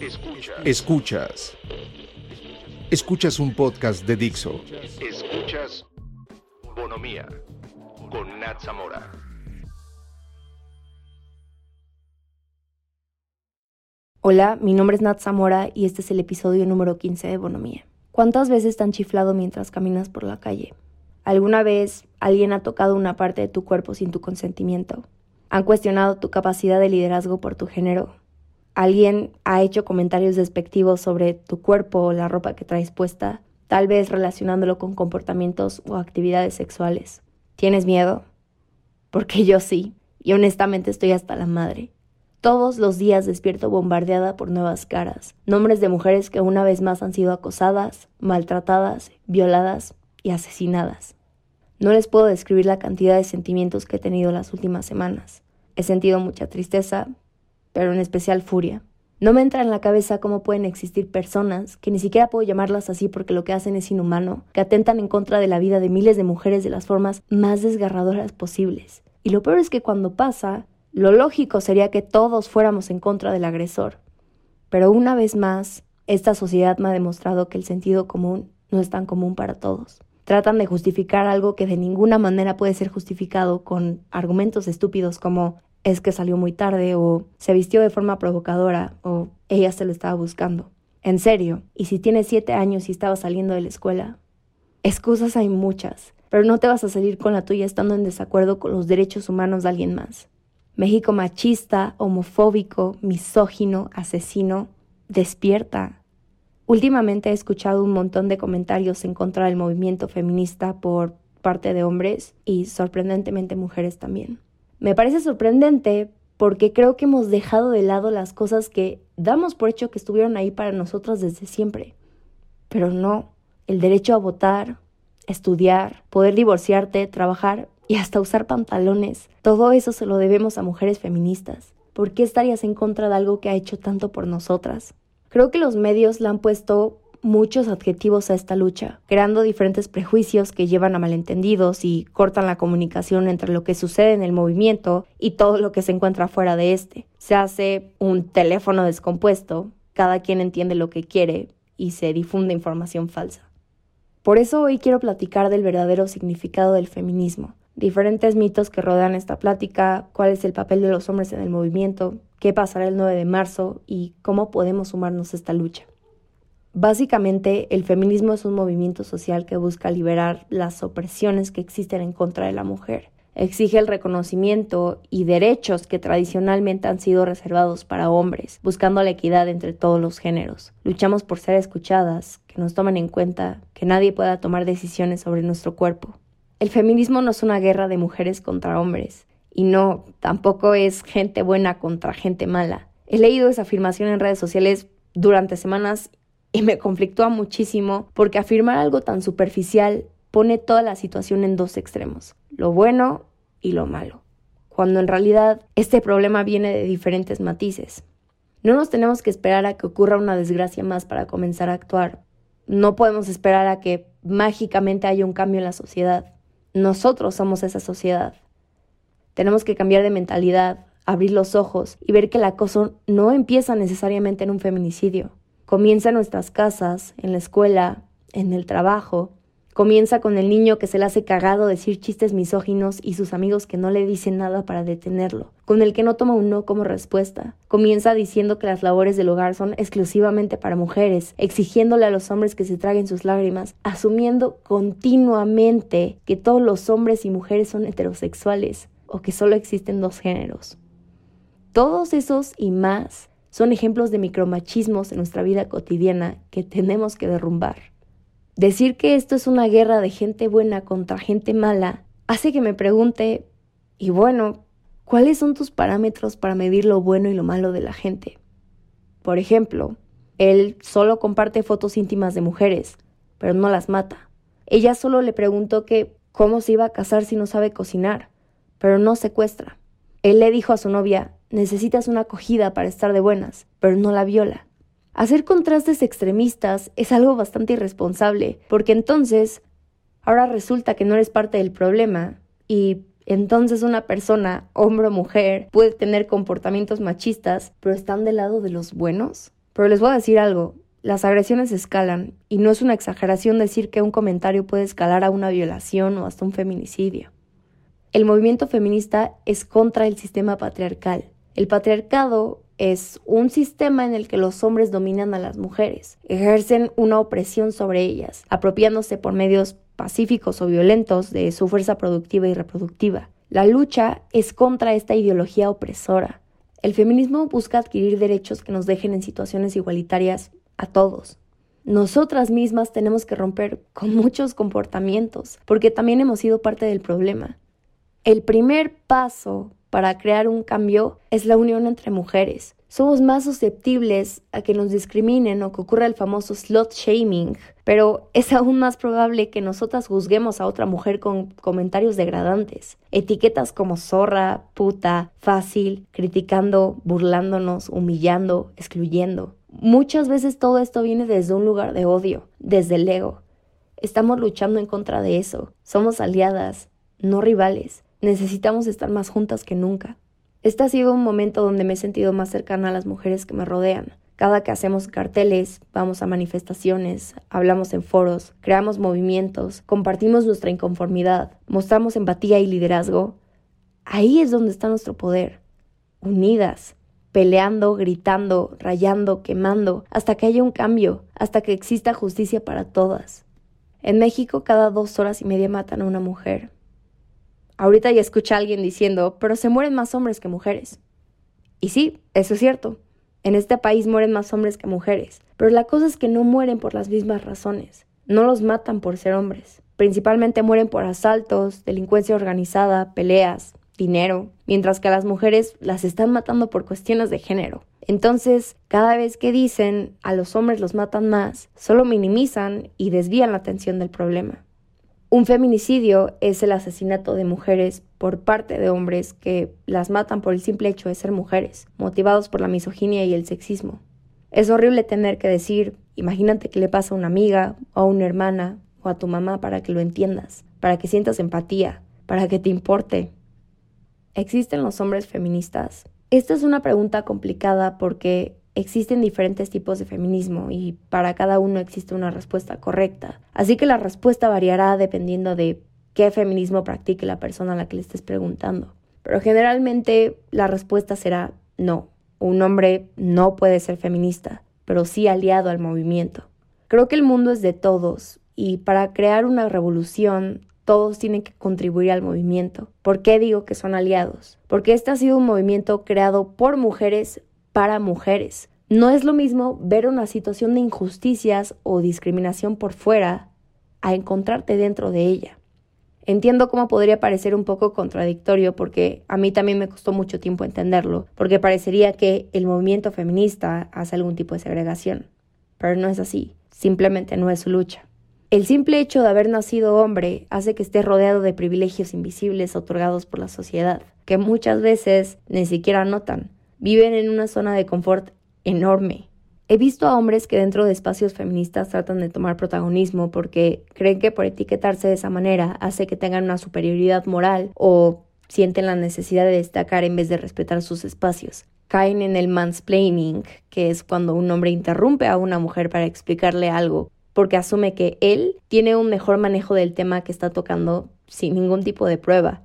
Escuchas. Escuchas. Escuchas un podcast de Dixo. Escuchas Bonomía con Nat Zamora. Hola, mi nombre es Nat Zamora y este es el episodio número 15 de Bonomía. ¿Cuántas veces te han chiflado mientras caminas por la calle? ¿Alguna vez alguien ha tocado una parte de tu cuerpo sin tu consentimiento? ¿Han cuestionado tu capacidad de liderazgo por tu género? Alguien ha hecho comentarios despectivos sobre tu cuerpo o la ropa que traes puesta, tal vez relacionándolo con comportamientos o actividades sexuales. ¿Tienes miedo? Porque yo sí, y honestamente estoy hasta la madre. Todos los días despierto bombardeada por nuevas caras, nombres de mujeres que una vez más han sido acosadas, maltratadas, violadas y asesinadas. No les puedo describir la cantidad de sentimientos que he tenido las últimas semanas. He sentido mucha tristeza, pero en especial furia. No me entra en la cabeza cómo pueden existir personas, que ni siquiera puedo llamarlas así porque lo que hacen es inhumano, que atentan en contra de la vida de miles de mujeres de las formas más desgarradoras posibles. Y lo peor es que cuando pasa, lo lógico sería que todos fuéramos en contra del agresor. Pero una vez más, esta sociedad me ha demostrado que el sentido común no es tan común para todos. Tratan de justificar algo que de ninguna manera puede ser justificado con argumentos estúpidos como es que salió muy tarde o se vistió de forma provocadora o ella se lo estaba buscando. En serio, y si tienes siete años y estaba saliendo de la escuela, excusas hay muchas, pero no te vas a salir con la tuya estando en desacuerdo con los derechos humanos de alguien más. México machista, homofóbico, misógino, asesino, despierta. Últimamente he escuchado un montón de comentarios en contra del movimiento feminista por parte de hombres y sorprendentemente mujeres también. Me parece sorprendente porque creo que hemos dejado de lado las cosas que damos por hecho que estuvieron ahí para nosotras desde siempre. Pero no, el derecho a votar, estudiar, poder divorciarte, trabajar y hasta usar pantalones, todo eso se lo debemos a mujeres feministas. ¿Por qué estarías en contra de algo que ha hecho tanto por nosotras? Creo que los medios la han puesto muchos adjetivos a esta lucha, creando diferentes prejuicios que llevan a malentendidos y cortan la comunicación entre lo que sucede en el movimiento y todo lo que se encuentra fuera de este. Se hace un teléfono descompuesto, cada quien entiende lo que quiere y se difunde información falsa. Por eso hoy quiero platicar del verdadero significado del feminismo, diferentes mitos que rodean esta plática, cuál es el papel de los hombres en el movimiento, qué pasará el 9 de marzo y cómo podemos sumarnos a esta lucha. Básicamente, el feminismo es un movimiento social que busca liberar las opresiones que existen en contra de la mujer. Exige el reconocimiento y derechos que tradicionalmente han sido reservados para hombres, buscando la equidad entre todos los géneros. Luchamos por ser escuchadas, que nos tomen en cuenta, que nadie pueda tomar decisiones sobre nuestro cuerpo. El feminismo no es una guerra de mujeres contra hombres, y no, tampoco es gente buena contra gente mala. He leído esa afirmación en redes sociales durante semanas y me conflictúa muchísimo porque afirmar algo tan superficial pone toda la situación en dos extremos, lo bueno y lo malo, cuando en realidad este problema viene de diferentes matices. No nos tenemos que esperar a que ocurra una desgracia más para comenzar a actuar. No podemos esperar a que mágicamente haya un cambio en la sociedad. Nosotros somos esa sociedad. Tenemos que cambiar de mentalidad, abrir los ojos y ver que el acoso no empieza necesariamente en un feminicidio. Comienza en nuestras casas, en la escuela, en el trabajo. Comienza con el niño que se le hace cagado decir chistes misóginos y sus amigos que no le dicen nada para detenerlo, con el que no toma un no como respuesta. Comienza diciendo que las labores del hogar son exclusivamente para mujeres, exigiéndole a los hombres que se traguen sus lágrimas, asumiendo continuamente que todos los hombres y mujeres son heterosexuales o que solo existen dos géneros. Todos esos y más son ejemplos de micromachismos en nuestra vida cotidiana que tenemos que derrumbar. Decir que esto es una guerra de gente buena contra gente mala hace que me pregunte, y bueno, ¿cuáles son tus parámetros para medir lo bueno y lo malo de la gente? Por ejemplo, él solo comparte fotos íntimas de mujeres, pero no las mata. Ella solo le preguntó que cómo se iba a casar si no sabe cocinar, pero no secuestra. Él le dijo a su novia, necesitas una acogida para estar de buenas, pero no la viola. Hacer contrastes extremistas es algo bastante irresponsable, porque entonces ahora resulta que no eres parte del problema y entonces una persona, hombre o mujer, puede tener comportamientos machistas, pero están del lado de los buenos. Pero les voy a decir algo, las agresiones escalan y no es una exageración decir que un comentario puede escalar a una violación o hasta un feminicidio. El movimiento feminista es contra el sistema patriarcal. El patriarcado es un sistema en el que los hombres dominan a las mujeres, ejercen una opresión sobre ellas, apropiándose por medios pacíficos o violentos de su fuerza productiva y reproductiva. La lucha es contra esta ideología opresora. El feminismo busca adquirir derechos que nos dejen en situaciones igualitarias a todos. Nosotras mismas tenemos que romper con muchos comportamientos, porque también hemos sido parte del problema. El primer paso para crear un cambio es la unión entre mujeres. Somos más susceptibles a que nos discriminen o que ocurra el famoso slut shaming, pero es aún más probable que nosotras juzguemos a otra mujer con comentarios degradantes, etiquetas como zorra, puta, fácil, criticando, burlándonos, humillando, excluyendo. Muchas veces todo esto viene desde un lugar de odio, desde el ego. Estamos luchando en contra de eso. Somos aliadas, no rivales. Necesitamos estar más juntas que nunca. Este ha sido un momento donde me he sentido más cercana a las mujeres que me rodean. Cada que hacemos carteles, vamos a manifestaciones, hablamos en foros, creamos movimientos, compartimos nuestra inconformidad, mostramos empatía y liderazgo, ahí es donde está nuestro poder. Unidas, peleando, gritando, rayando, quemando, hasta que haya un cambio, hasta que exista justicia para todas. En México cada dos horas y media matan a una mujer. Ahorita ya escucha a alguien diciendo, pero se mueren más hombres que mujeres. Y sí, eso es cierto. En este país mueren más hombres que mujeres. Pero la cosa es que no mueren por las mismas razones. No los matan por ser hombres. Principalmente mueren por asaltos, delincuencia organizada, peleas, dinero, mientras que a las mujeres las están matando por cuestiones de género. Entonces, cada vez que dicen a los hombres los matan más, solo minimizan y desvían la atención del problema. Un feminicidio es el asesinato de mujeres por parte de hombres que las matan por el simple hecho de ser mujeres, motivados por la misoginia y el sexismo. Es horrible tener que decir, imagínate que le pasa a una amiga o a una hermana o a tu mamá para que lo entiendas, para que sientas empatía, para que te importe. ¿Existen los hombres feministas? Esta es una pregunta complicada porque existen diferentes tipos de feminismo y para cada uno existe una respuesta correcta. Así que la respuesta variará dependiendo de qué feminismo practique la persona a la que le estés preguntando. Pero generalmente la respuesta será no. Un hombre no puede ser feminista, pero sí aliado al movimiento. Creo que el mundo es de todos y para crear una revolución todos tienen que contribuir al movimiento. ¿Por qué digo que son aliados? Porque este ha sido un movimiento creado por mujeres para mujeres. No es lo mismo ver una situación de injusticias o discriminación por fuera a encontrarte dentro de ella. Entiendo cómo podría parecer un poco contradictorio porque a mí también me costó mucho tiempo entenderlo, porque parecería que el movimiento feminista hace algún tipo de segregación. Pero no es así, simplemente no es su lucha. El simple hecho de haber nacido hombre hace que esté rodeado de privilegios invisibles otorgados por la sociedad, que muchas veces ni siquiera notan, viven en una zona de confort enorme. He visto a hombres que dentro de espacios feministas tratan de tomar protagonismo porque creen que por etiquetarse de esa manera hace que tengan una superioridad moral o sienten la necesidad de destacar en vez de respetar sus espacios. Caen en el mansplaining, que es cuando un hombre interrumpe a una mujer para explicarle algo porque asume que él tiene un mejor manejo del tema que está tocando sin ningún tipo de prueba,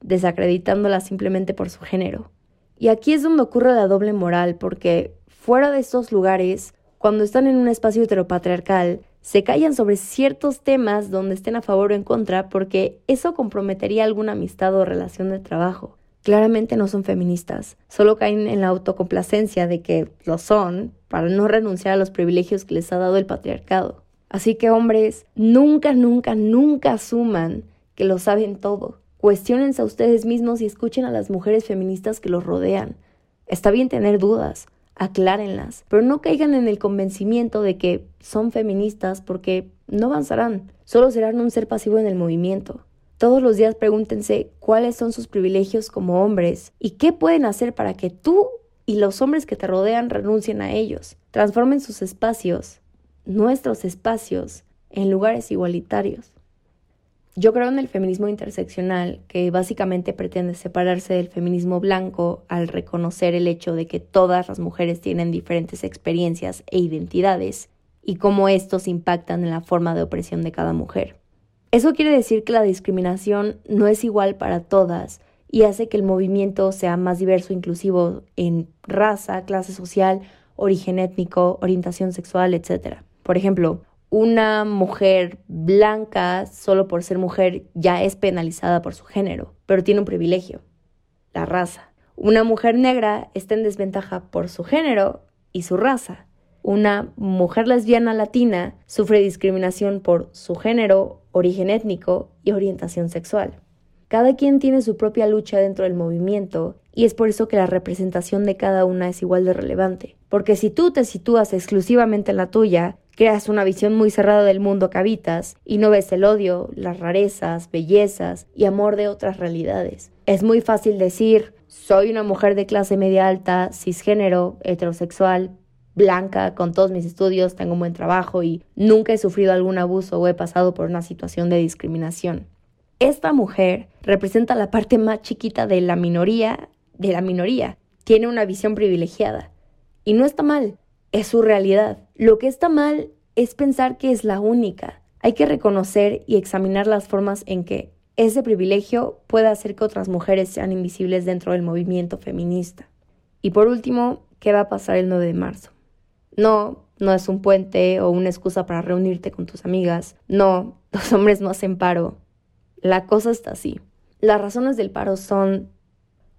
desacreditándola simplemente por su género. Y aquí es donde ocurre la doble moral, porque fuera de estos lugares, cuando están en un espacio heteropatriarcal, se callan sobre ciertos temas donde estén a favor o en contra, porque eso comprometería alguna amistad o relación de trabajo. Claramente no son feministas, solo caen en la autocomplacencia de que lo son para no renunciar a los privilegios que les ha dado el patriarcado. Así que hombres, nunca, nunca, nunca asuman que lo saben todo. Cuestiónense a ustedes mismos y escuchen a las mujeres feministas que los rodean. Está bien tener dudas, aclárenlas, pero no caigan en el convencimiento de que son feministas porque no avanzarán, solo serán un ser pasivo en el movimiento. Todos los días pregúntense cuáles son sus privilegios como hombres y qué pueden hacer para que tú y los hombres que te rodean renuncien a ellos, transformen sus espacios, nuestros espacios, en lugares igualitarios. Yo creo en el feminismo interseccional, que básicamente pretende separarse del feminismo blanco al reconocer el hecho de que todas las mujeres tienen diferentes experiencias e identidades y cómo estos impactan en la forma de opresión de cada mujer. Eso quiere decir que la discriminación no es igual para todas y hace que el movimiento sea más diverso e inclusivo en raza, clase social, origen étnico, orientación sexual, etc. Por ejemplo, una mujer blanca, solo por ser mujer, ya es penalizada por su género, pero tiene un privilegio, la raza. Una mujer negra está en desventaja por su género y su raza. Una mujer lesbiana latina sufre discriminación por su género, origen étnico y orientación sexual. Cada quien tiene su propia lucha dentro del movimiento y es por eso que la representación de cada una es igual de relevante. Porque si tú te sitúas exclusivamente en la tuya, creas una visión muy cerrada del mundo que habitas y no ves el odio, las rarezas, bellezas y amor de otras realidades. Es muy fácil decir, soy una mujer de clase media alta, cisgénero, heterosexual, blanca, con todos mis estudios, tengo un buen trabajo y nunca he sufrido algún abuso o he pasado por una situación de discriminación. Esta mujer representa la parte más chiquita de la minoría de la minoría. Tiene una visión privilegiada. Y no está mal, es su realidad. Lo que está mal es pensar que es la única. Hay que reconocer y examinar las formas en que ese privilegio puede hacer que otras mujeres sean invisibles dentro del movimiento feminista. Y por último, ¿qué va a pasar el 9 de marzo? No, no es un puente o una excusa para reunirte con tus amigas. No, los hombres no hacen paro. La cosa está así. Las razones del paro son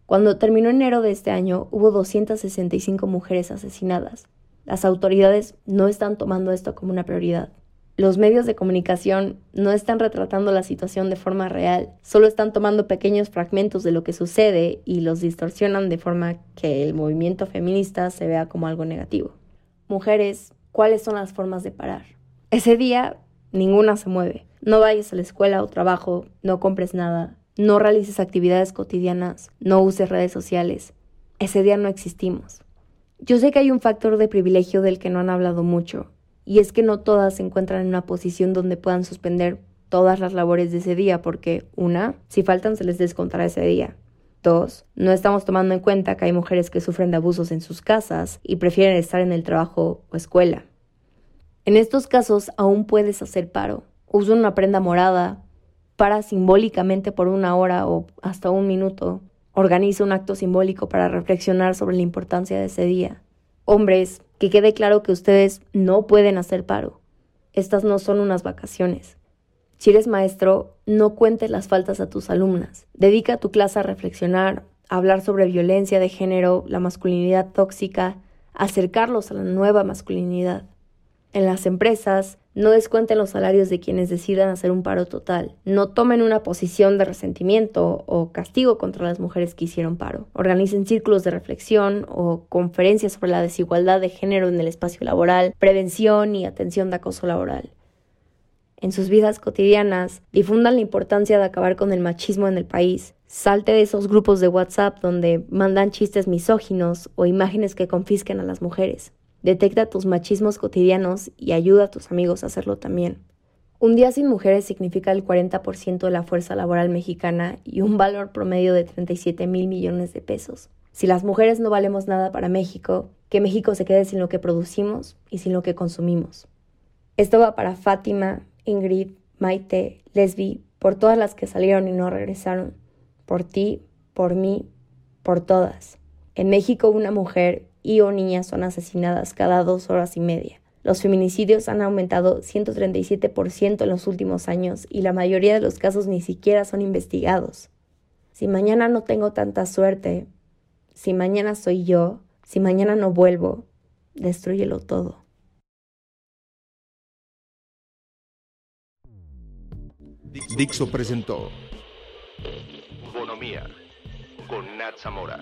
cuando terminó enero de este año, hubo 265 mujeres asesinadas. Las autoridades no están tomando esto como una prioridad. Los medios de comunicación no están retratando la situación de forma real, solo están tomando pequeños fragmentos de lo que sucede y los distorsionan de forma que el movimiento feminista se vea como algo negativo. Mujeres, ¿cuáles son las formas de parar? Ese día, ninguna se mueve. No vayas a la escuela o trabajo, no compres nada, no realices actividades cotidianas, no uses redes sociales. Ese día no existimos. Yo sé que hay un factor de privilegio del que no han hablado mucho, y es que no todas se encuentran en una posición donde puedan suspender todas las labores de ese día, porque una, si faltan se les descontará ese día. Dos, no estamos tomando en cuenta que hay mujeres que sufren de abusos en sus casas y prefieren estar en el trabajo o escuela. En estos casos aún puedes hacer paro. Usa una prenda morada, para simbólicamente por una hora o hasta un minuto. Organiza un acto simbólico para reflexionar sobre la importancia de ese día. Hombres, que quede claro que ustedes no pueden hacer paro. Estas no son unas vacaciones. Si eres maestro, no cuentes las faltas a tus alumnas. Dedica tu clase a reflexionar, a hablar sobre violencia de género, la masculinidad tóxica, acercarlos a la nueva masculinidad. En las empresas, no descuenten los salarios de quienes decidan hacer un paro total. No tomen una posición de resentimiento o castigo contra las mujeres que hicieron paro. Organicen círculos de reflexión o conferencias sobre la desigualdad de género en el espacio laboral, prevención y atención de acoso laboral. En sus vidas cotidianas, difundan la importancia de acabar con el machismo en el país. Salte de esos grupos de WhatsApp donde mandan chistes misóginos o imágenes que confisquen a las mujeres. Detecta tus machismos cotidianos y ayuda a tus amigos a hacerlo también. Un día sin mujeres significa el 40% de la fuerza laboral mexicana y un valor promedio de 37 mil millones de pesos. Si las mujeres no valemos nada para México, que México se quede sin lo que producimos y sin lo que consumimos. Esto va para Fátima, Ingrid, Maite, Lesbi, por todas las que salieron y no regresaron. Por ti, por mí, por todas. En México una mujer y o niñas son asesinadas cada dos horas y media. Los feminicidios han aumentado 137% en los últimos años y la mayoría de los casos ni siquiera son investigados. Si mañana no tengo tanta suerte, si mañana soy yo, si mañana no vuelvo, destruyelo todo. Dixo presentó Bonomía con Nat Zamora.